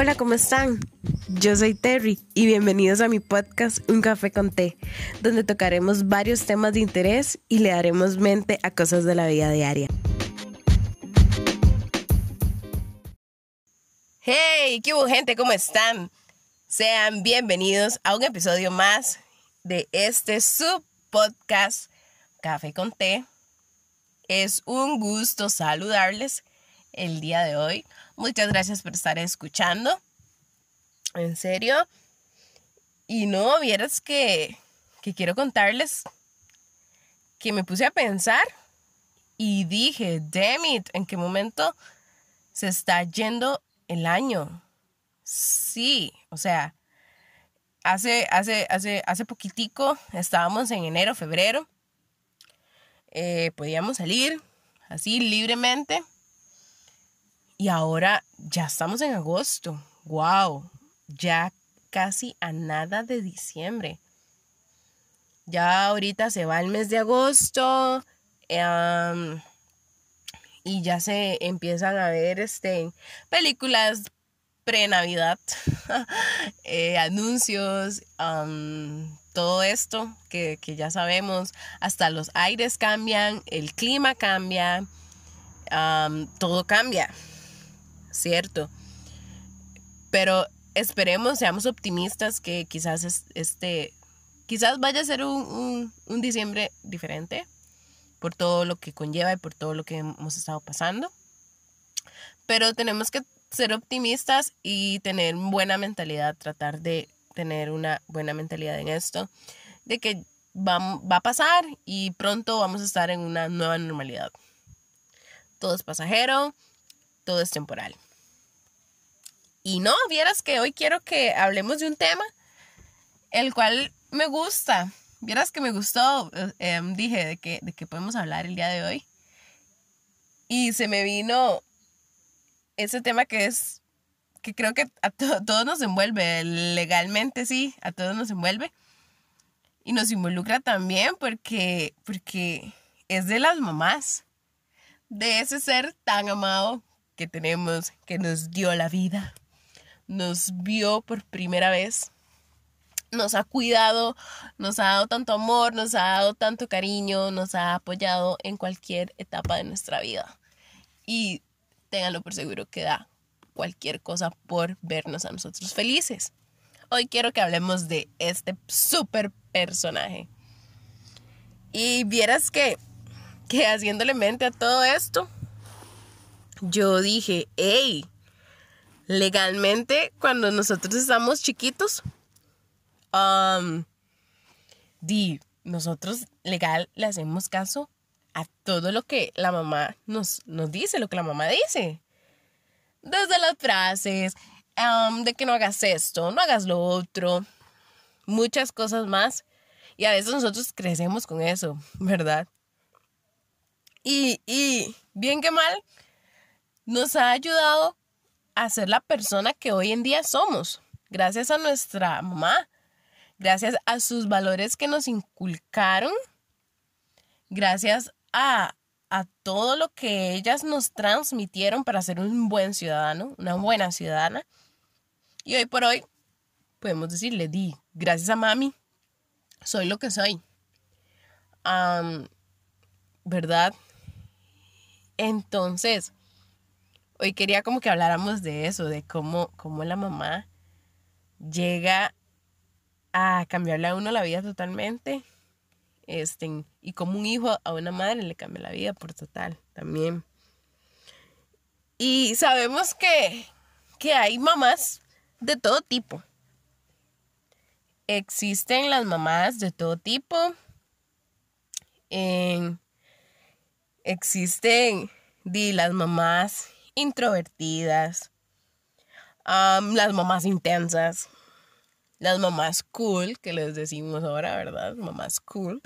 Hola, ¿cómo están? Yo soy Terry y bienvenidos a mi podcast Un Café con Té, donde tocaremos varios temas de interés y le daremos mente a cosas de la vida diaria. Hey, ¿qué hubo gente? ¿Cómo están? Sean bienvenidos a un episodio más de este sub podcast Café con Té. Es un gusto saludarles el día de hoy. Muchas gracias por estar escuchando. En serio. Y no, vieras que, que quiero contarles que me puse a pensar y dije, damn it, ¿en qué momento se está yendo el año? Sí, o sea, hace, hace, hace, hace poquitico estábamos en enero, febrero. Eh, podíamos salir así libremente y ahora ya estamos en agosto. ¡Wow! Ya casi a nada de diciembre. Ya ahorita se va el mes de agosto. y ya se empiezan a ver este, películas pre-Navidad, eh, anuncios, todo esto que, que, ya sabemos. Hasta los aires cambian, el clima cambia, todo cambia. ¿Cierto? Pero esperemos, seamos optimistas que quizás este, quizás vaya a ser un, un, diciembre diferente por todo lo que conlleva y por todo lo que hemos estado pasando. Pero tenemos que ser optimistas y tener buena mentalidad, tratar de tener una buena mentalidad en esto, de que va, va a pasar y pronto vamos a estar en una nueva normalidad. Todo es pasajero, todo es temporal. Y no, vieras que hoy quiero que hablemos de un tema el cual me gusta. Vieras que me gustó, eh, em, dije de que, de que podemos hablar el día de hoy. Y se me vino ese tema que es, que creo que a todos nos envuelve, legalmente sí, a todos nos envuelve. Y nos involucra también porque, porque es de las mamás, de ese ser tan amado que tenemos, que nos dio la vida nos vio por primera vez, nos ha cuidado, nos ha dado tanto amor, nos ha dado tanto cariño, nos ha apoyado en cualquier etapa de nuestra vida. Y ténganlo por seguro que da cualquier cosa por vernos a nosotros felices. Hoy quiero que hablemos de este super personaje. Y vieras que, que haciéndole mente a todo esto, yo dije, hey, legalmente cuando nosotros estamos chiquitos, um, di, nosotros legal le hacemos caso a todo lo que la mamá nos, dice, lo que la mamá dice. Desde las frases, um, de que no hagas esto, no hagas lo otro, muchas cosas más. Y a veces nosotros crecemos con eso, ¿verdad? Y, y bien que mal, nos ha ayudado a ser la persona que hoy en día somos, gracias a nuestra mamá, gracias a sus valores que nos inculcaron, gracias a, a todo lo que ellas nos transmitieron para ser un buen ciudadano, una buena ciudadana. Y hoy por hoy podemos decirle, di, gracias a mami, soy lo que soy. ¿Verdad? Entonces, hoy quería como que habláramos de eso, de cómo, cómo la mamá llega a cambiarle a uno la vida totalmente. Este, y como un hijo a una madre le cambia la vida por total también. Y sabemos que, que hay mamás de todo tipo. Existen las mamás de todo tipo. existen di, las mamás introvertidas, las mamás intensas, las mamás cool, que les decimos ahora, ¿verdad? Mamás cool.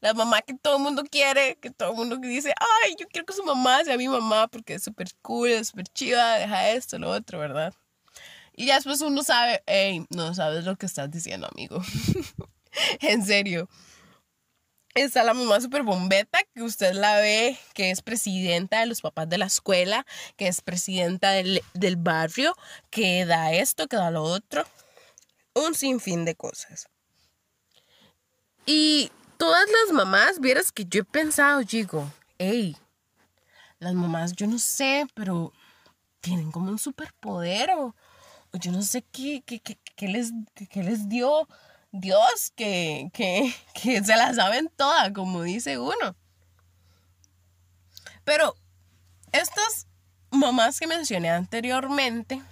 la mamá que todo el mundo quiere, que todo el mundo dice, ay, yo quiero que su mamá sea mi mamá porque es súper cool, es súper chida, deja esto, lo otro, ¿verdad? Y ya después uno sabe, hey, no sabes lo que estás diciendo, amigo. en serio. Está la mamá super bombeta, que usted la ve, que es presidenta de los papás de la escuela, que es presidenta del, del barrio, que da esto, que da lo otro. Un sinfín de cosas. Y todas las mamás, vieras que yo he pensado, digo, hey, las mamás, yo no sé, pero tienen como un superpoder o, yo no sé qué, qué, qué, les, qué les dio Dios que, que, se la saben todas, como dice uno. Pero estas mamás que mencioné anteriormente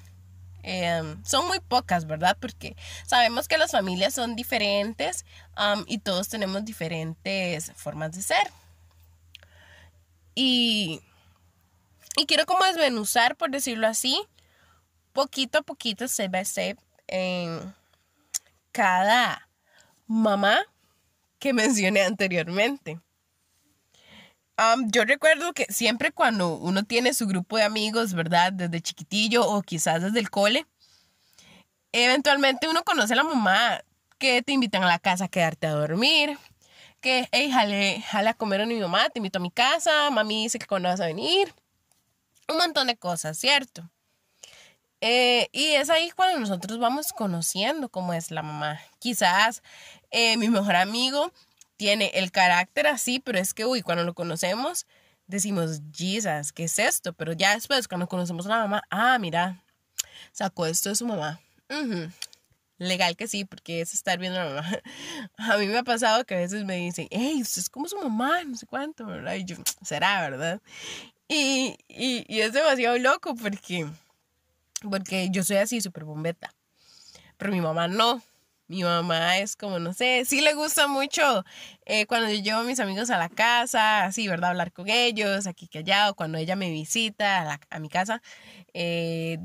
em, son muy pocas, ¿verdad? Porque sabemos que las familias son diferentes y todos tenemos diferentes formas de ser. Y, y quiero como desmenuzar, por decirlo así, poquito a poquito, step by step, en cada mamá que mencioné anteriormente. yo recuerdo que siempre cuando uno tiene su grupo de amigos, ¿verdad? Desde chiquitillo o quizás desde el cole, eventualmente uno conoce a la mamá que te invitan a la casa a quedarte a dormir, que, hey, jale, jale a comer a mi mamá, te invito a mi casa, mami dice que cuando vas a venir, un montón de cosas, ¿cierto? Eh, y es ahí cuando nosotros vamos conociendo cómo es la mamá. Quizás eh, mi mejor amigo tiene el carácter así, pero es que, uy, cuando lo conocemos, decimos, Jesus, ¿qué es esto? Pero ya después, cuando conocemos a la mamá, ah, mira, sacó esto de su mamá. Legal que sí, porque es estar viendo a la mamá. A mí me ha pasado que a veces me dicen, hey, usted es como su mamá, no sé cuánto, ¿verdad? Y yo, será, ¿verdad? Y, y, y es demasiado loco porque porque yo soy así, súper bombeta. Pero mi mamá no. Mi mamá es como, no sé, sí le gusta mucho eh, cuando yo llevo a mis amigos a la casa, así, ¿verdad? Hablar con ellos, aquí que allá, o cuando ella me visita a, mi casa, eh,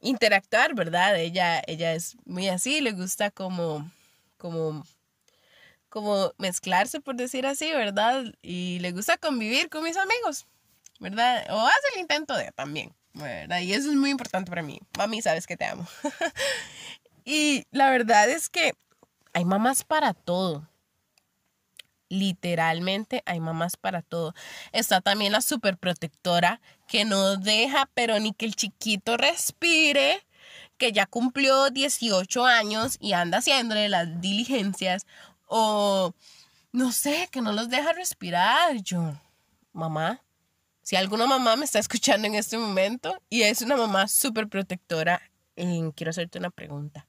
interactuar, ¿verdad? Ella, ella es muy así, le gusta como, como, como mezclarse, por decir así, ¿verdad? Y le gusta convivir con mis amigos, ¿verdad? O hace el intento de también. Y eso es muy importante para mí. Mami, sabes que te amo. y la verdad es que hay mamás para todo. Literalmente hay mamás para todo. Está también la superprotectora que no deja, pero ni que el chiquito respire, que ya cumplió 18 años y anda haciéndole las diligencias. O no sé, que no los deja respirar. Yo, mamá, si alguna mamá me está escuchando en este momento y es una mamá súper protectora, quiero hacerte una pregunta.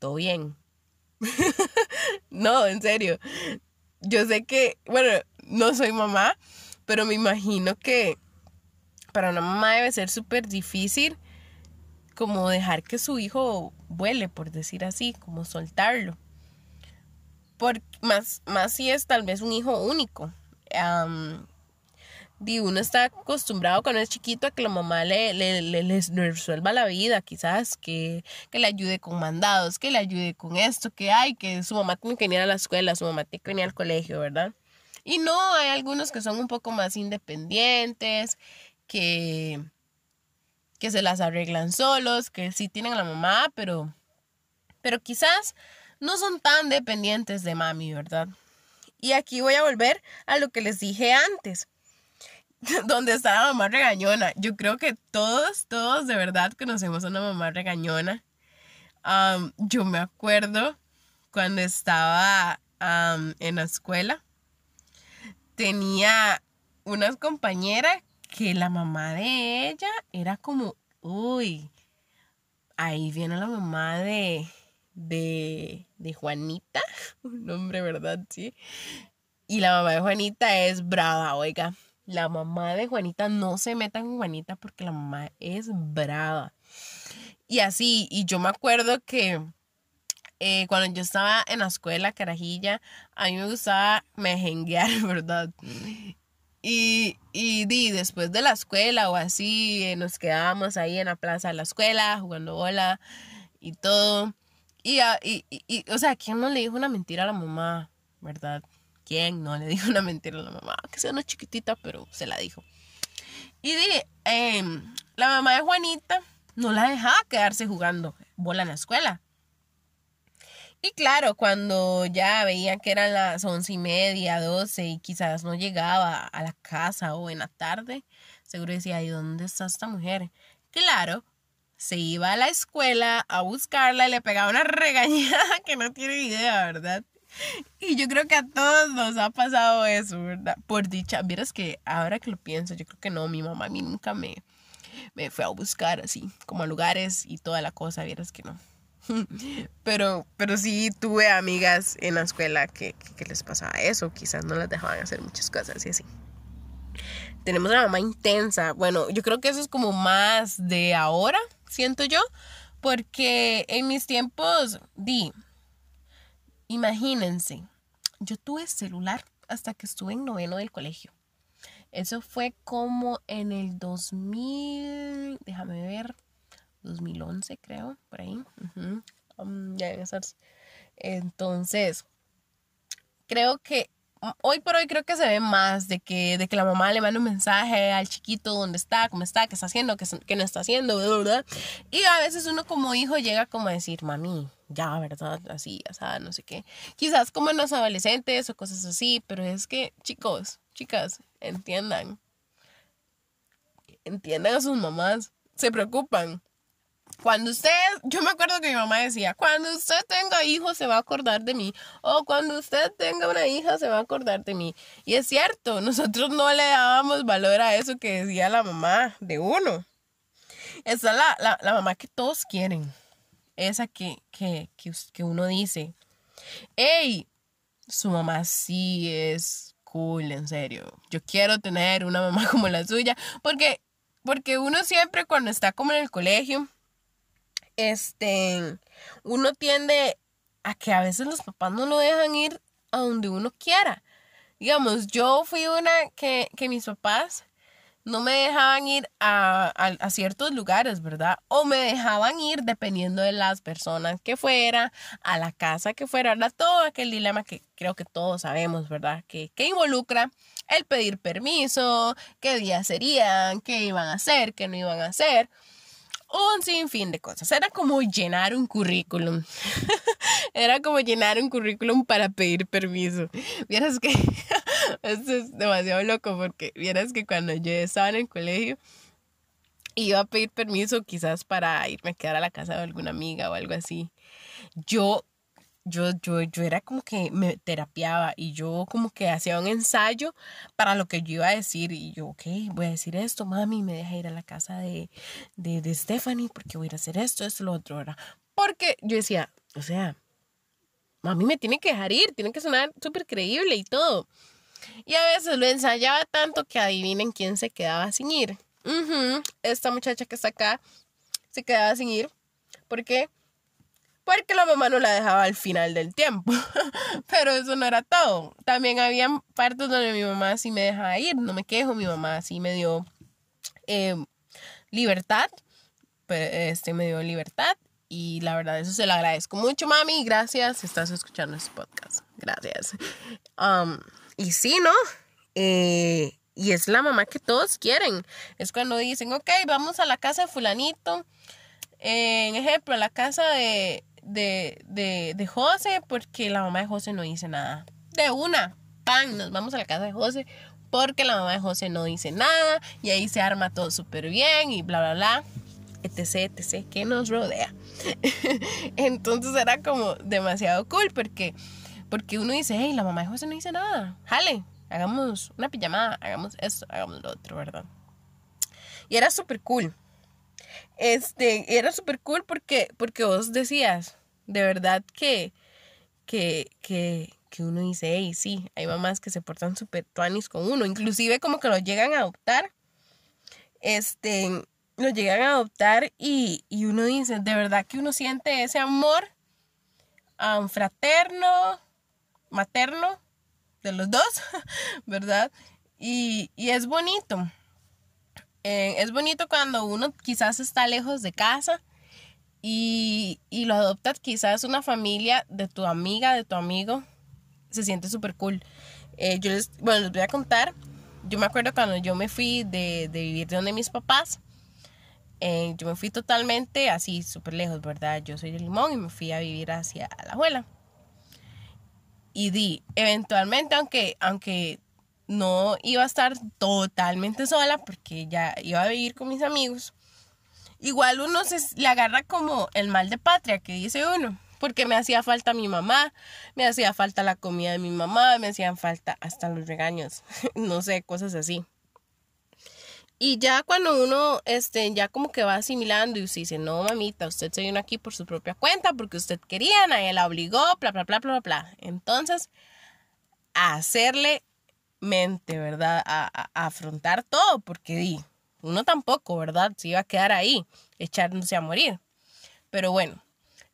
¿Todo bien? no, en serio. Yo sé que, bueno, no soy mamá, pero me imagino que para una mamá debe ser súper difícil como dejar que su hijo vuele, por decir así, como soltarlo. Por, más, más si es tal vez un hijo único uno está acostumbrado cuando es chiquito a que la mamá le, le, resuelva la vida, quizás que, le ayude con mandados, que le ayude con esto, que hay, que su mamá tiene que venir a la escuela, su mamá tiene que venir al colegio, ¿verdad? Y no, hay algunos que son un poco más independientes, que, que se las arreglan solos, que sí tienen a la mamá, pero, pero quizás no son tan dependientes de mami, ¿verdad? Y aquí voy a volver a lo que les dije antes. donde está la mamá regañona. Yo creo que todos, todos de verdad conocemos a una mamá regañona. yo me acuerdo cuando estaba en la escuela, tenía unas compañeras que la mamá de ella era como, uy, ahí viene la mamá de, de, de Juanita, un nombre, ¿verdad? Sí. Y la mamá de Juanita es brava, oiga la mamá de Juanita no se meta con Juanita porque la mamá es brava. Y así, y yo me acuerdo que eh, cuando yo estaba en la escuela, carajilla, a mí me gustaba mejenguear, ¿verdad? Y, y, después de la escuela o así, eh, nos quedábamos ahí en la plaza de la escuela jugando bola y todo. Y, y, y, o sea, ¿quién no le dijo una mentira a la mamá, verdad? ¿Quién no le dijo una mentira a la mamá? Que sea una chiquitita, pero se la dijo. Y dije, em, la mamá de Juanita no la dejaba quedarse jugando bola en la escuela. Y claro, cuando ya veía que eran las once y media, doce y quizás no llegaba a la casa o en la tarde, seguro decía, ¿y dónde está esta mujer? Claro, se iba a la escuela a buscarla y le pegaba una regañada que no tiene idea, ¿verdad? Y yo creo que a todos nos ha pasado eso, ¿verdad? Por dicha, vieras que ahora que lo pienso, yo creo que no, mi mamá a mí nunca me, me fue a buscar así, como a lugares y toda la cosa, vieras que no. Pero, pero sí tuve amigas en la escuela que, les pasaba eso, quizás no las dejaban hacer muchas cosas y así. Tenemos una mamá intensa. Bueno, yo creo que eso es como más de ahora, siento yo, porque en mis tiempos, di, imagínense, yo tuve celular hasta que estuve en noveno del colegio. Eso fue como en el 2000, déjame ver, 2011 creo, por ahí. Um, ya Entonces, creo que hoy por hoy creo que se ve más de que, de que la mamá le manda un mensaje al chiquito dónde está, cómo está, qué está haciendo, qué, qué no está haciendo, ¿verdad? Y a veces uno como hijo llega como a decir, mami, ya, ¿verdad? Así, ya no sé qué. Quizás como en los adolescentes o cosas así, pero es que, chicos, chicas, entiendan. Entiendan a sus mamás. Se preocupan. Cuando usted, yo me acuerdo que mi mamá decía, cuando usted tenga hijos se va a acordar de mí. O cuando usted tenga una hija se va a acordar de mí. Y es cierto, nosotros no le dábamos valor a eso que decía la mamá de uno. Esa es la, la, mamá que todos quieren. Esa que, que, que, uno dice, hey, su mamá sí es cool, en serio. Yo quiero tener una mamá como la suya. Porque, porque uno siempre cuando está como en el colegio, este, uno tiende a que a veces los papás no lo dejan ir a donde uno quiera. Digamos, yo fui una que, que mis papás no me dejaban ir a, a, ciertos lugares, ¿verdad? O me dejaban ir dependiendo de las personas que fuera, a la casa que fuera, ¿verdad? Todo aquel dilema que creo que todos sabemos, ¿verdad? Que, que involucra el pedir permiso, qué días serían, qué iban a hacer, qué no iban a hacer un sinfín de cosas. Era como llenar un currículum. Era como llenar un currículum para pedir permiso. Vieras que esto es demasiado loco porque vieras que cuando yo estaba en el colegio iba a pedir permiso quizás para irme a quedar a la casa de alguna amiga o algo así. Yo yo, yo, yo era como que me terapiaba y yo como que hacía un ensayo para lo que yo iba a decir y yo, ok, voy a decir esto, mami, me deja ir a la casa de, de, de Stephanie porque voy a ir a hacer esto, esto, lo otro, ¿verdad? Porque yo decía, o sea, mami me tiene que dejar ir, tiene que sonar súper creíble y todo. Y a veces lo ensayaba tanto que adivinen quién se quedaba sin ir. Esta muchacha que está acá se quedaba sin ir. ¿Por qué? Porque la mamá no la dejaba al final del tiempo. Pero eso no era todo. También había partes donde mi mamá sí me dejaba ir, no me quejo, mi mamá sí me dio em, libertad, este me dio libertad y la verdad eso se lo agradezco mucho, mami, gracias, estás escuchando este podcast, gracias. Y sí, ¿no? Eh, y es la mamá que todos quieren. Es cuando dicen, ok, vamos a la casa de fulanito. en ejemplo, a la casa de, de, de, de José porque la mamá de José no dice nada. De una, pan, nos vamos a la casa de José porque la mamá de José no dice nada y ahí se arma todo súper bien y bla, bla, bla, etc, etc, que nos rodea. Entonces era como demasiado cool porque, porque uno dice, hey, la mamá de José no dice nada, jale, hagamos una pijamada, hagamos esto, hagamos lo otro, ¿verdad? Y era súper cool este, era súper cool porque, porque vos decías, de verdad que, que, que, que uno dice, hey, sí, hay mamás que se portan súper tuanis con uno, inclusive como que lo llegan a adoptar, este, lo llegan a adoptar y, y uno dice, de verdad que uno siente ese amor um, fraterno, materno, de los dos, ¿verdad? Y, y es bonito. Eh, es bonito cuando uno quizás está lejos de casa y, lo adoptas quizás una familia de tu amiga, de tu amigo. Se siente súper cool. Eh, yo les, bueno, les voy a contar. Yo me acuerdo cuando yo me fui de, vivir de donde mis papás. eh, yo me fui totalmente así, súper lejos, ¿verdad? Yo soy de Limón y me fui a vivir hacia la abuela. Y di, eventualmente, aunque, aunque no iba a estar totalmente sola, porque ya iba a vivir con mis amigos, igual uno se, le agarra como el mal de patria que dice uno, porque me hacía falta mi mamá, me hacía falta la comida de mi mamá, me hacían falta hasta los regaños, no sé, cosas así. Y ya cuando uno, este, ya como que va asimilando y usted dice, no, mamita, usted se vino aquí por su propia cuenta, porque usted quería, nadie la obligó, bla, bla, bla, bla, bla. Entonces, hacerle mente, ¿verdad? A, afrontar todo, porque di, uno tampoco, ¿verdad? Se iba a quedar ahí, echándose a morir. Pero bueno,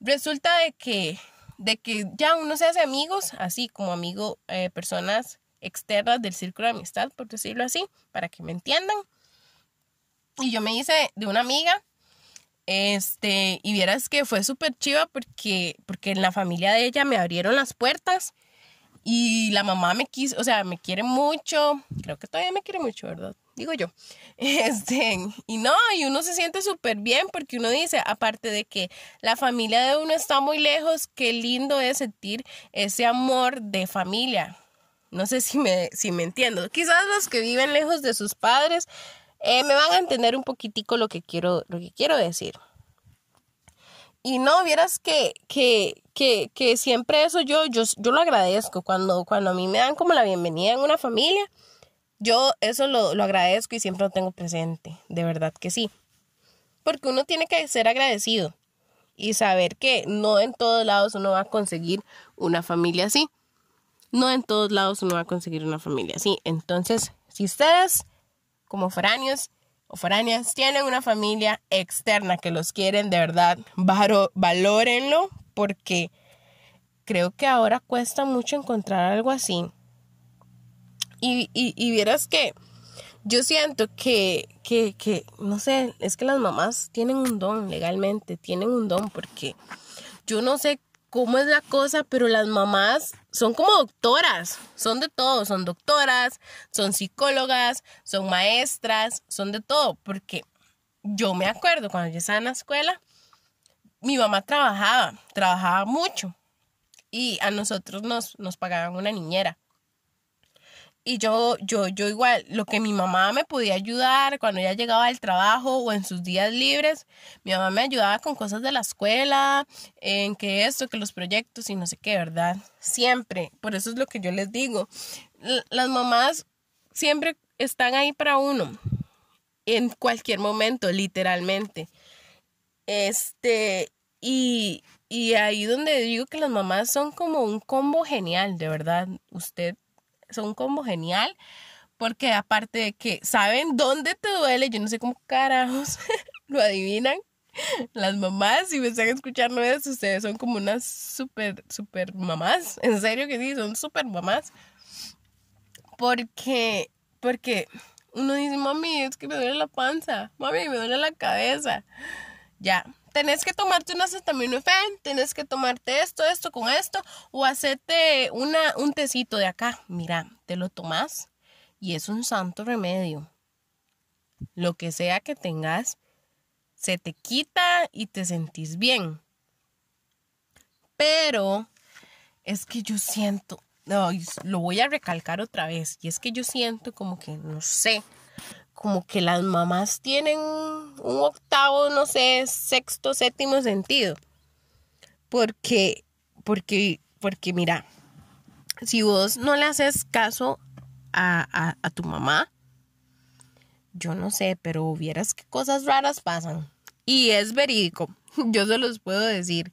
resulta de que, de que ya uno se hace amigos, así como amigo, eh, personas externas del círculo de amistad, por decirlo así, para que me entiendan. Y yo me hice de una amiga. Este, y vieras que fue súper chiva porque, porque en la familia de ella me abrieron las puertas y la mamá me quiso, o sea, me quiere mucho, creo que todavía me quiere mucho, ¿verdad? Digo yo. Este, y no, y uno se siente súper bien porque uno dice, aparte de que la familia de uno está muy lejos, qué lindo es sentir ese amor de familia. No sé si me, si me entiendo. Quizás los que viven lejos de sus padres eh, me van a entender un poquitico lo que quiero, lo que quiero decir. Y no, vieras que, que, que, que siempre eso yo, yo, yo lo agradezco. Cuando, cuando a mí me dan como la bienvenida en una familia, yo eso lo, lo agradezco y siempre lo tengo presente. De verdad que sí. Porque uno tiene que ser agradecido y saber que no en todos lados uno va a conseguir una familia así. No en todos lados uno va a conseguir una familia así. Entonces, si ustedes como foráneos o foráneas tienen una familia externa que los quieren de verdad, valórenlo porque creo que ahora cuesta mucho encontrar algo así. Y, y, vieras que yo siento que, que, que, no sé, es que las mamás tienen un don legalmente, tienen un don porque yo no sé cómo es la cosa, pero las mamás son como doctoras, son de todo, son doctoras, son psicólogas, son maestras, son de todo, porque yo me acuerdo cuando yo estaba en la escuela, mi mamá trabajaba, trabajaba mucho y a nosotros nos, nos pagaban una niñera. Y yo, yo, yo igual, lo que mi mamá me podía ayudar cuando ella llegaba del trabajo o en sus días libres, mi mamá me ayudaba con cosas de la escuela, en que esto, que los proyectos y no sé qué, ¿verdad? Siempre. Por eso es lo que yo les digo. Las mamás siempre están ahí para uno. En cualquier momento, literalmente. Este, y, y ahí donde digo que las mamás son como un combo genial, de verdad. Usted son un combo genial. Porque aparte de que saben dónde te duele, yo no sé cómo carajos lo adivinan. Las mamás, si me están escuchando eso, ustedes son como unas super, super mamás. En serio que sí, son super mamás. Porque, porque uno dice, mami, es que me duele la panza. Mami, me duele la cabeza. Ya, tenés que tomarte una acetaminofén, tenés que tomarte esto, esto con esto, o hacerte una, un tecito de acá. Mira, te lo tomas y es un santo remedio. Lo que sea que tengas, se te quita y te sentís bien. Pero es que yo siento, no, lo voy a recalcar otra vez, y es que yo siento como que, no sé, como que las mamás tienen un octavo, no sé, sexto, séptimo sentido. Porque, porque, porque mira, si vos no le haces caso a, a, tu mamá, yo no sé, pero vieras qué cosas raras pasan. Y es verídico, yo se los puedo decir.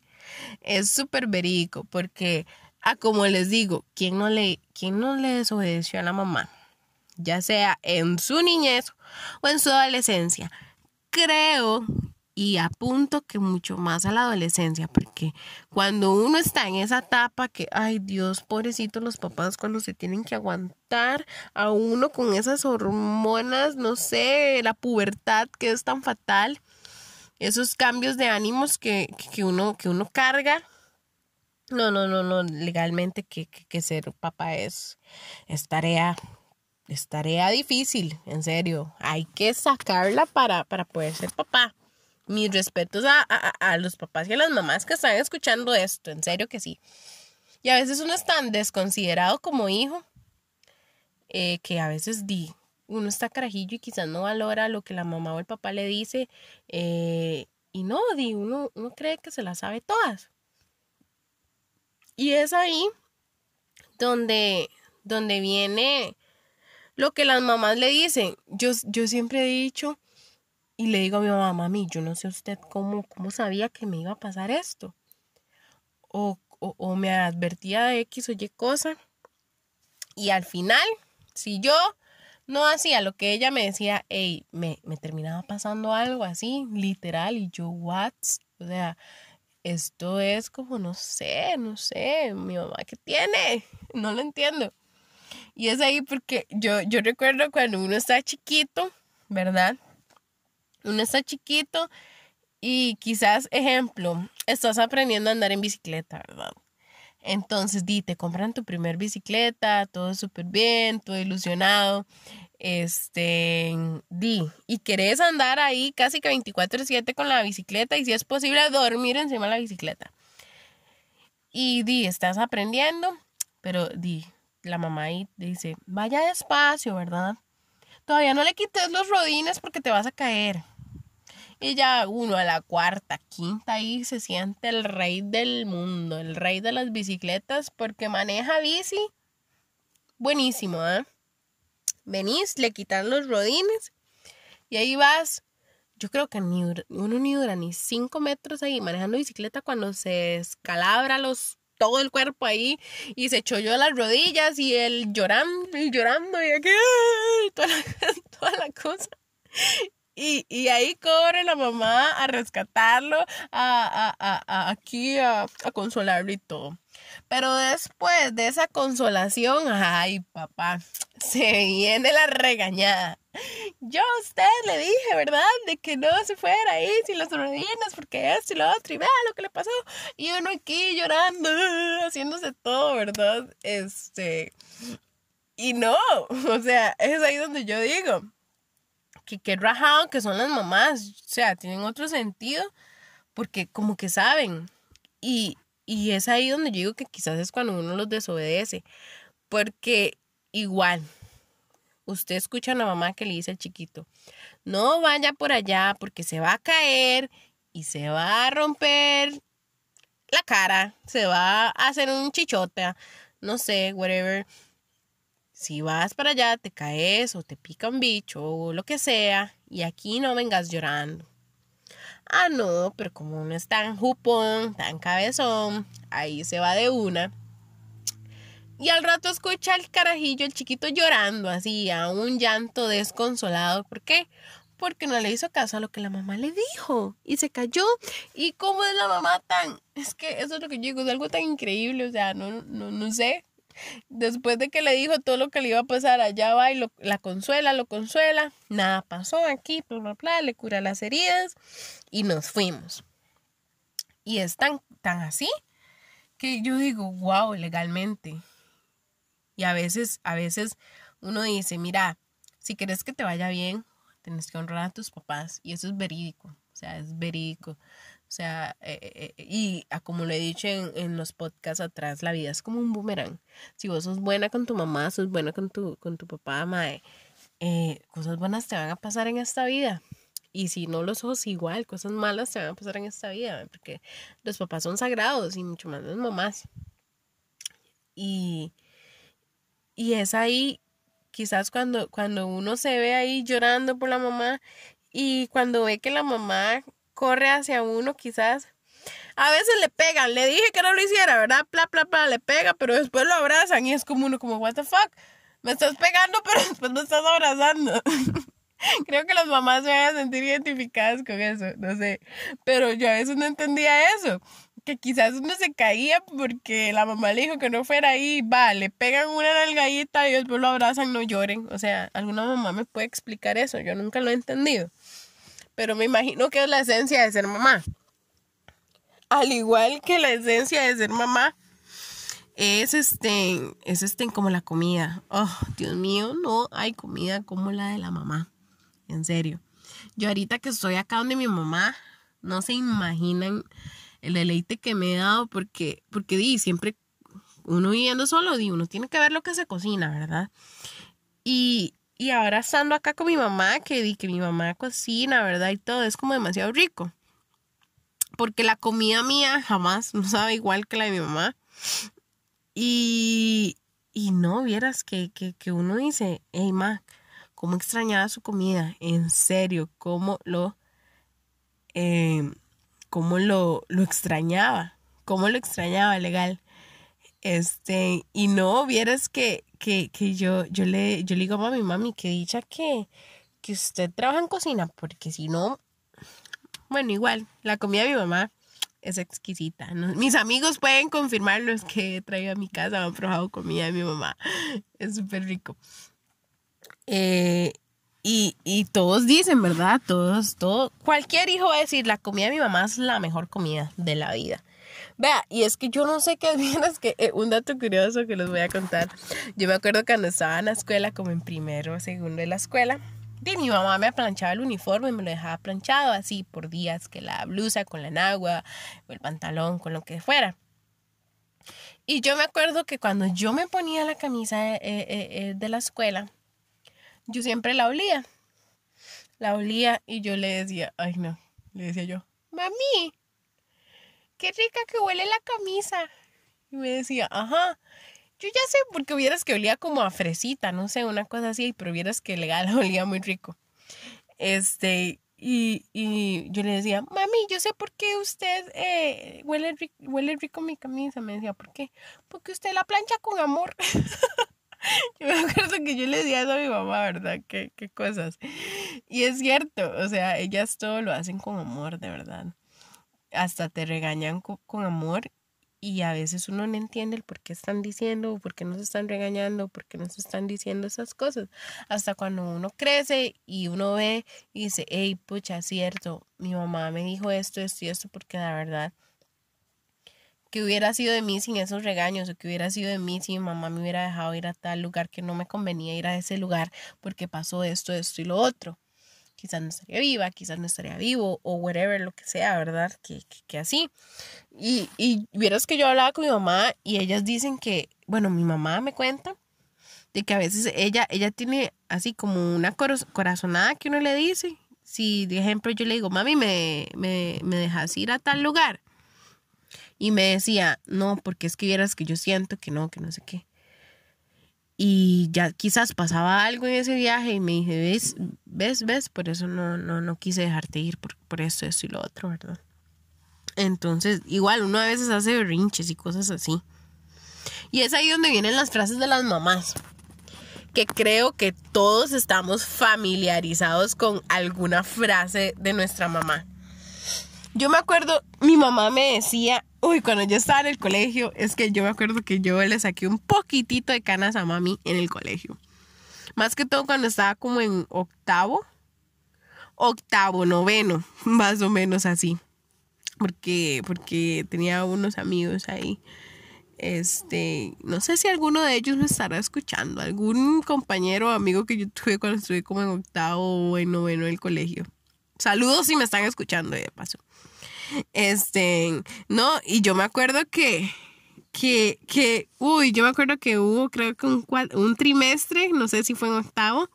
Es súper verídico porque, a ah, como les digo, ¿quién no, le, ¿quién no le desobedeció a la mamá? Ya sea en su niñez o en su adolescencia. Creo y apunto que mucho más a la adolescencia, porque cuando uno está en esa etapa que, ay Dios, pobrecito los papás cuando se tienen que aguantar a uno con esas hormonas, no sé, la pubertad que es tan fatal, esos cambios de ánimos que, uno, que uno carga. No, no, no, no, legalmente que, que ser papá es, es tarea es tarea difícil, en serio. Hay que sacarla para, para poder ser papá. mis respetos a, los papás y a las mamás que están escuchando esto, en serio que sí. Y a veces uno es tan desconsiderado como hijo eh, que a veces di, uno está carajillo y quizás no valora lo que la mamá o el papá le dice. Eh, y no, di, uno, uno cree que se las sabe todas. Y es ahí donde, donde viene lo que las mamás le dicen. Yo, yo siempre he dicho y le digo a mi mamá, mami, yo no sé usted cómo, cómo sabía que me iba a pasar esto. O, o, me advertía de X o Y cosa. Y al final, si yo no hacía lo que ella me decía, hey, me, me terminaba pasando algo así, literal, y yo, what? O sea, esto es como, no sé, no sé, mi mamá, ¿qué tiene? No lo entiendo. Y es ahí porque yo, yo recuerdo cuando uno está chiquito, ¿verdad? Uno está chiquito y quizás, ejemplo, estás aprendiendo a andar en bicicleta, ¿verdad? Entonces, di, te compran tu primer bicicleta, todo súper bien, todo ilusionado. Este, di, y querés andar ahí casi que 24/7 con la bicicleta y si es posible dormir encima de la bicicleta. Y di, estás aprendiendo, pero di, la mamá ahí dice, vaya despacio, ¿verdad? Todavía no le quites los rodines porque te vas a caer. Y ya uno a la cuarta, quinta ahí se siente el rey del mundo, el rey de las bicicletas porque maneja bici. Buenísimo, ¿eh? Venís, le quitan los rodines y ahí vas. Yo creo que ni, uno ni dura ni cinco metros ahí manejando bicicleta cuando se escalabra los todo el cuerpo ahí y se cholló las rodillas y él llorando y llorando y aquí toda la, toda la cosa. Y, y, ahí corre la mamá a rescatarlo, a, a, a, aquí a, consolarlo y todo. Pero después de esa consolación, ay papá, se viene la regañada. Yo a usted le dije, ¿verdad? De que no se fuera ahí sin las rodillas porque esto y lo otro y vea lo que le pasó. Y uno aquí llorando, haciéndose todo, ¿verdad? Este... Y no, o sea, es ahí donde yo digo, que qué rajado que son las mamás, o sea, tienen otro sentido porque como que saben. Y, y es ahí donde yo digo que quizás es cuando uno los desobedece, porque igual, usted escucha a una mamá que le dice al chiquito, no vaya por allá porque se va a caer y se va a romper la cara, se va a hacer un chichote, no sé, whatever si vas para allá, te caes o te pica un bicho o lo que sea, y aquí no vengas llorando. Ah, no, pero como uno es tan jupón, tan cabezón, ahí se va de una. Y al rato escucha el carajillo, el chiquito llorando así, a un llanto desconsolado. ¿Por qué? Porque no le hizo caso a lo que la mamá le dijo y se cayó. ¿Y cómo es la mamá tan? Es que eso es lo que yo digo, es algo tan increíble, o sea, no, no, no sé Después de que le dijo todo lo que le iba a pasar, allá va y lo, la consuela, lo consuela. Nada pasó aquí, bla, bla, bla, le cura las heridas y nos fuimos. Y es tan, tan así que yo digo, wow, legalmente. Y a veces, a veces uno dice, mira, si quieres que te vaya bien, tienes que honrar a tus papás. Y eso es verídico, o sea, es verídico. O sea, eh, eh, eh, y como lo he dicho en, los podcasts atrás, la vida es como un boomerang. Si vos sos buena con tu mamá, sos buena con tu, con tu papá, mae, cosas buenas te van a pasar en esta vida. Y si no lo sos igual, cosas malas te van a pasar en esta vida, porque los papás son sagrados y mucho más las mamás. Y, y es ahí, quizás cuando, cuando uno se ve ahí llorando por la mamá y cuando ve que la mamá corre hacia uno quizás. A veces le pegan, le dije que no lo hiciera, ¿verdad? Pla, pla, pla, le pega, pero después lo abrazan y es como uno como, what the fuck, me estás pegando, pero después me estás abrazando. Creo que las mamás se van a sentir identificadas con eso, no sé. Pero yo a veces no entendía eso. Que quizás uno se caía porque la mamá le dijo que no fuera ahí, va, le pegan una nalgadita y después lo abrazan, no lloren. O sea, alguna mamá me puede explicar eso, yo nunca lo he entendido pero me imagino que es la esencia de ser mamá. Al igual que la esencia de ser mamá es este, es este como la comida. Oh, Dios mío, no hay comida como la de la mamá. En serio. Yo ahorita que estoy acá donde mi mamá, no se imaginan el deleite que me he dado porque, porque di, siempre uno viviendo solo, di, uno tiene que ver lo que se cocina, ¿verdad? Y, y ahora estando acá con mi mamá, que di que mi mamá cocina, ¿verdad? Y todo, es como demasiado rico. Porque la comida mía jamás no sabe igual que la de mi mamá. Y, y no, vieras que, que, que uno dice, hey, ma, cómo extrañaba su comida, en serio, cómo lo, eh, cómo lo, lo extrañaba, cómo lo extrañaba, legal. Este, y no, vieras que, que, que yo, yo le, yo le digo a mi mami que dicha que, que usted trabaja en cocina, porque si no, bueno, igual, la comida de mi mamá es exquisita. Mis amigos pueden confirmarlo, es que he traído a mi casa, han probado comida de mi mamá. Es súper rico. Eh, y, todos dicen, ¿verdad? Todos, todo, cualquier hijo va a decir, la comida de mi mamá es la mejor comida de la vida. Vea, y es que yo no sé qué es que eh, un dato curioso que les voy a contar. Yo me acuerdo cuando estaba en la escuela, como en primero o segundo de la escuela, y mi mamá me planchaba el uniforme, me lo dejaba planchado así por días, que la blusa con la enagua, o el pantalón, con lo que fuera. Y yo me acuerdo que cuando yo me ponía la camisa eh, eh, de la escuela, yo siempre la olía. La olía y yo le decía, ay no, le decía yo, mami, qué rica que huele la camisa. Y me decía, ajá. Yo ya sé, porque hubieras que olía como a fresita, no sé, una cosa así, pero vieras que legal olía muy rico. Este, y, y yo le decía, mami, yo sé por qué usted eh, huele, huele rico mi camisa. Me decía, ¿por qué? Porque usted la plancha con amor. yo me acuerdo que yo le decía eso a mi mamá, ¿verdad? Qué, qué cosas. Y es cierto, o sea, ellas todo lo hacen con amor, de verdad hasta te regañan con, amor y a veces uno no entiende el por qué están diciendo, por qué nos están regañando, por qué nos están diciendo esas cosas. Hasta cuando uno crece y uno ve y dice, hey, pucha, cierto, mi mamá me dijo esto, esto y esto, porque la verdad, que hubiera sido de mí sin esos regaños, o que hubiera sido de mí si mi mamá me hubiera dejado ir a tal lugar que no me convenía ir a ese lugar porque pasó esto, esto y lo otro quizás no estaría viva, quizás no estaría vivo o whatever, lo que sea, ¿verdad? Que, que, así. Y, y vieras que yo hablaba con mi mamá y ellas dicen que, bueno, mi mamá me cuenta de que a veces ella, ella tiene así como una corazonada que uno le dice. Si, de ejemplo, yo le digo, mami, ¿me, me, me dejas ir a tal lugar? Y me decía, no, porque es que vieras que yo siento que no, que no sé qué. Y ya quizás pasaba algo en ese viaje y me dije, ves, ves, ves, por eso no, no, no quise dejarte ir, por, por esto, esto y lo otro, ¿verdad? Entonces, igual, uno a veces hace berrinches y cosas así. Y es ahí donde vienen las frases de las mamás. Que creo que todos estamos familiarizados con alguna frase de nuestra mamá. Yo me acuerdo, mi mamá me decía, uy, cuando yo estaba en el colegio, es que yo me acuerdo que yo le saqué un poquitito de canas a mami en el colegio. Más que todo cuando estaba como en octavo, octavo, noveno, más o menos así. Porque, porque tenía unos amigos ahí. Este, no sé si alguno de ellos me estará escuchando. Algún compañero o amigo que yo tuve cuando estuve como en octavo o en noveno del colegio. Saludos si me están escuchando de paso. Este, no, y yo me acuerdo que, que, que, uy, yo me acuerdo que hubo creo que un, un trimestre, no sé si fue en octavo,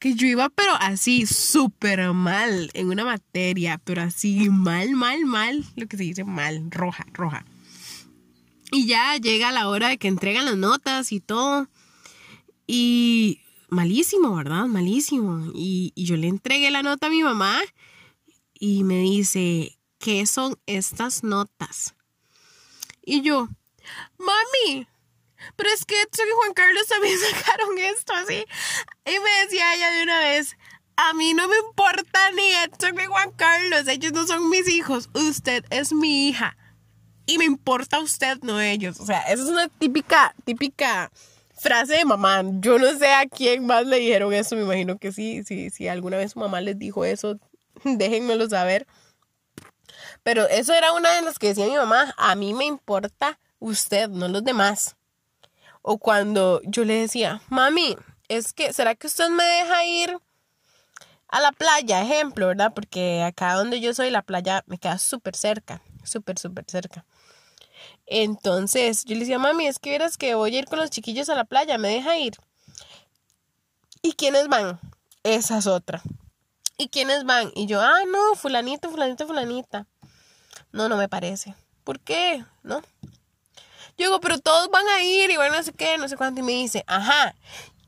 que yo iba pero así súper mal en una materia, pero así mal, mal, mal, lo que se dice mal, roja, roja. Y ya llega la hora de que entregan las notas y todo. Y malísimo, ¿verdad? Malísimo. Y, y yo le entregué la nota a mi mamá y me dice, ¿qué son estas notas? Y yo, mami, pero es que Edson y Juan Carlos también sacaron esto así. Y me decía ella de una vez, a mí no me importa ni Edson ni Juan Carlos, ellos no son mis hijos, usted es mi hija. Y me importa usted, no ellos. O sea, esa es una típica, típica frase de mamá. Yo no sé a quién más le dijeron eso, me imagino que sí, sí, si alguna vez su mamá les dijo eso, déjenmelo saber. Pero eso era una de las que decía mi mamá, a mí me importa usted, no los demás. O cuando yo le decía, mami, es que, ¿será que usted me deja ir a la playa, ejemplo, ¿verdad? Porque acá donde yo soy, la playa me queda súper cerca, súper, súper cerca. Entonces yo le decía, mami, es que verás que voy a ir con los chiquillos a la playa, me deja ir. ¿Y quiénes van? Esa es otra. ¿Y quiénes van? Y yo, ah, no, fulanito, fulanito, fulanita. No, no me parece. ¿Por qué? ¿No? Yo digo, pero todos van a ir y bueno, no sé qué, no sé cuánto. Y me dice, ajá.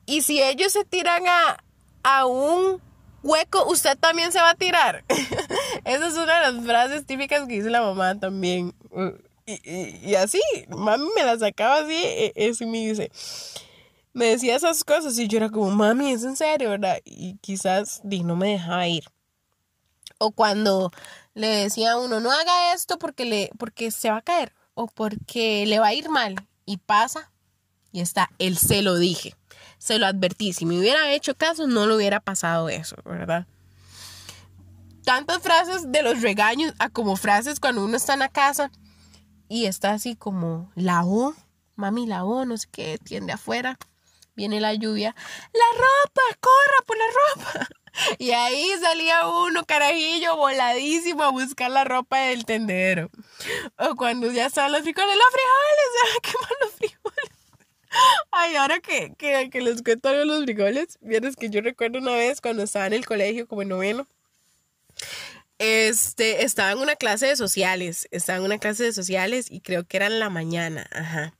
Y si ellos se tiran a, a un hueco, usted también se va a tirar. Esa es una de las frases típicas que dice la mamá también. Y, y, así, mami me la sacaba así, e, eso y me dice, me decía esas cosas y yo era como, mami, es en serio, ¿verdad? Y quizás di, no me dejaba ir. O cuando le decía a uno, no haga esto porque, le, porque se va a caer o porque le va a ir mal y pasa y está, él se lo dije, se lo advertí, si me hubiera hecho caso no le hubiera pasado eso, ¿verdad? Tantas frases de los regaños a como frases cuando uno está en casa y está así como la O, mami la O, no sé qué, tiende afuera viene la lluvia, la ropa, corra por la ropa. Y ahí salía uno, carajillo, voladísimo a buscar la ropa del tendero. O cuando ya estaban los frijoles, los frijoles, qué mal los frijoles. Ay, ahora que, que, les cuento algo los frijoles, vienes que yo recuerdo una vez cuando estaba en el colegio como en noveno, este, estaba en una clase de sociales, estaba en una clase de sociales y creo que era en la mañana, ajá.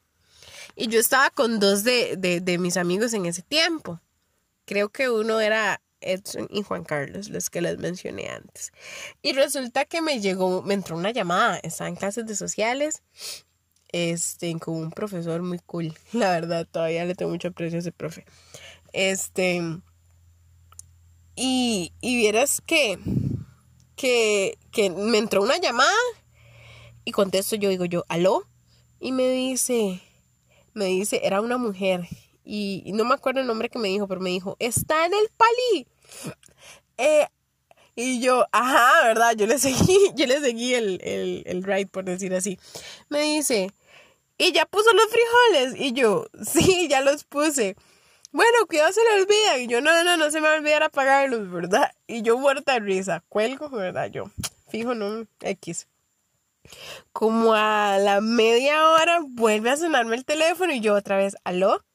Y yo estaba con dos de, de, mis amigos en ese tiempo. Creo que uno era Edson y Juan Carlos, los que les mencioné antes. Y resulta que me llegó, me entró una llamada, estaba en clases de sociales, este, con un profesor muy cool. La verdad, todavía le tengo mucho aprecio a ese profe. Este, y, y vieras que, que, que me entró una llamada y contesto yo, digo yo, aló, y me dice, me dice, era una mujer y, no me acuerdo el nombre que me dijo, pero me dijo, está en el palí. Eh, y yo, ajá, ¿verdad? Yo le seguí, yo le seguí el, el, el ride, por decir así. Me dice, ¿y ya puso los frijoles? Y yo, sí, ya los puse. Bueno, cuidado se le olvida. Y yo, no, no, no se me va a olvidar apagarlos, ¿verdad? Y yo muerta de risa, cuelgo, ¿verdad? Yo, fijo, no, X. Como a la media hora vuelve a sonarme el teléfono y yo otra vez, ¿aló?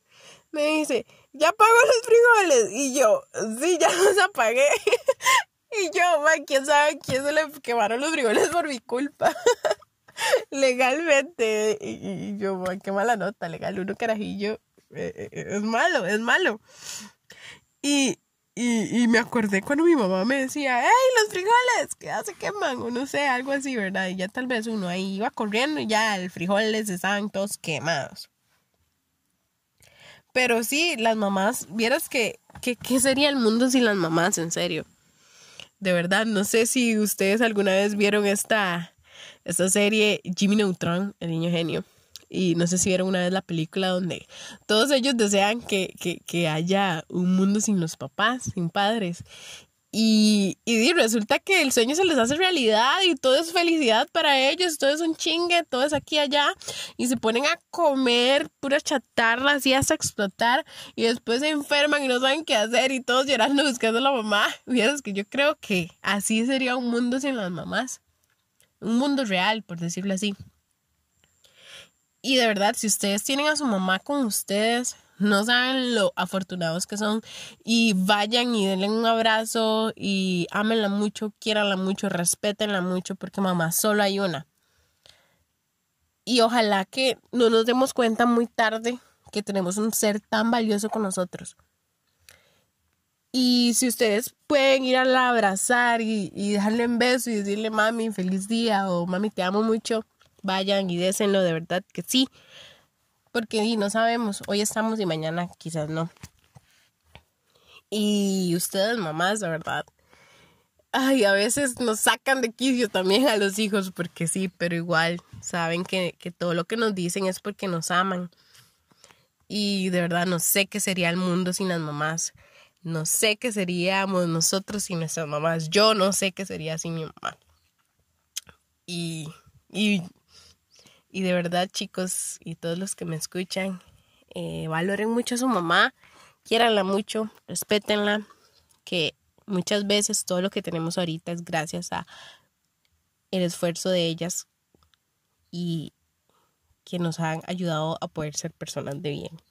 Me dice, ya pago los frijoles. Y yo, sí, ya los apagué. y yo, quién sabe quién se le quemaron los frijoles por mi culpa. Legalmente. Y, yo, qué mala nota, legal, uno carajillo. Eh, eh, es malo, es malo. Y, y, y, me acordé cuando mi mamá me decía, ¡Ey, los frijoles! Que ya se queman, o no sé, algo así, ¿verdad? Y ya tal vez uno ahí iba corriendo y ya el frijoles estaban todos quemados. Pero sí, las mamás, vieras que, que, ¿qué sería el mundo sin las mamás, en serio? De verdad, no sé si ustedes alguna vez vieron esta, esta serie Jimmy Neutron, el niño genio. Y no sé si vieron una vez la película donde todos ellos desean que, que, que haya un mundo sin los papás, sin padres. Y, y, resulta que el sueño se les hace realidad y todo es felicidad para ellos, todo es un chingue, todo es aquí y allá. Y se ponen a comer pura chatarra así hasta explotar y después se enferman y no saben qué hacer y todos llorando buscando a la mamá. Vieras que yo creo que así sería un mundo sin las mamás. Un mundo real, por decirlo así. Y de verdad, si ustedes tienen a su mamá con ustedes, no saben lo afortunados que son. Y vayan y denle un abrazo y ámenla mucho, quiéranla mucho, respétenla mucho, porque mamá solo hay una. Y ojalá que no nos demos cuenta muy tarde que tenemos un ser tan valioso con nosotros. Y si ustedes pueden ir a la abrazar y, y dejarle un beso y decirle mami, feliz día o mami, te amo mucho vayan y désenlo, de verdad que sí. Porque no sabemos, hoy estamos y mañana quizás no. Y ustedes, mamás, de verdad. Ay, a veces nos sacan de quicio también a los hijos, porque sí, pero igual saben que, que todo lo que nos dicen es porque nos aman. Y de verdad no sé qué sería el mundo sin las mamás. No sé qué seríamos nosotros sin nuestras mamás. Yo no sé qué sería sin mi mamá. Y, y y de verdad, chicos, y todos los que me escuchan, eh, valoren mucho a su mamá, quiéranla mucho, respétenla, que muchas veces todo lo que tenemos ahorita es gracias a el esfuerzo de ellas y que nos han ayudado a poder ser personas de bien.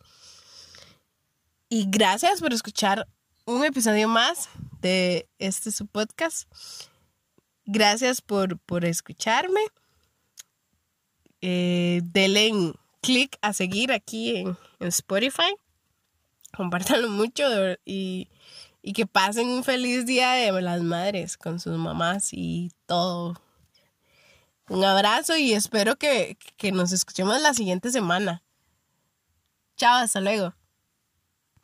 Y gracias por escuchar un episodio más de este su podcast. Gracias por, por escucharme. Eh, denle clic a seguir aquí en, en Spotify. Compártanlo mucho y, y que pasen un feliz día de las madres con sus mamás y todo. Un abrazo y espero que, que nos escuchemos la siguiente semana. Chao, hasta luego.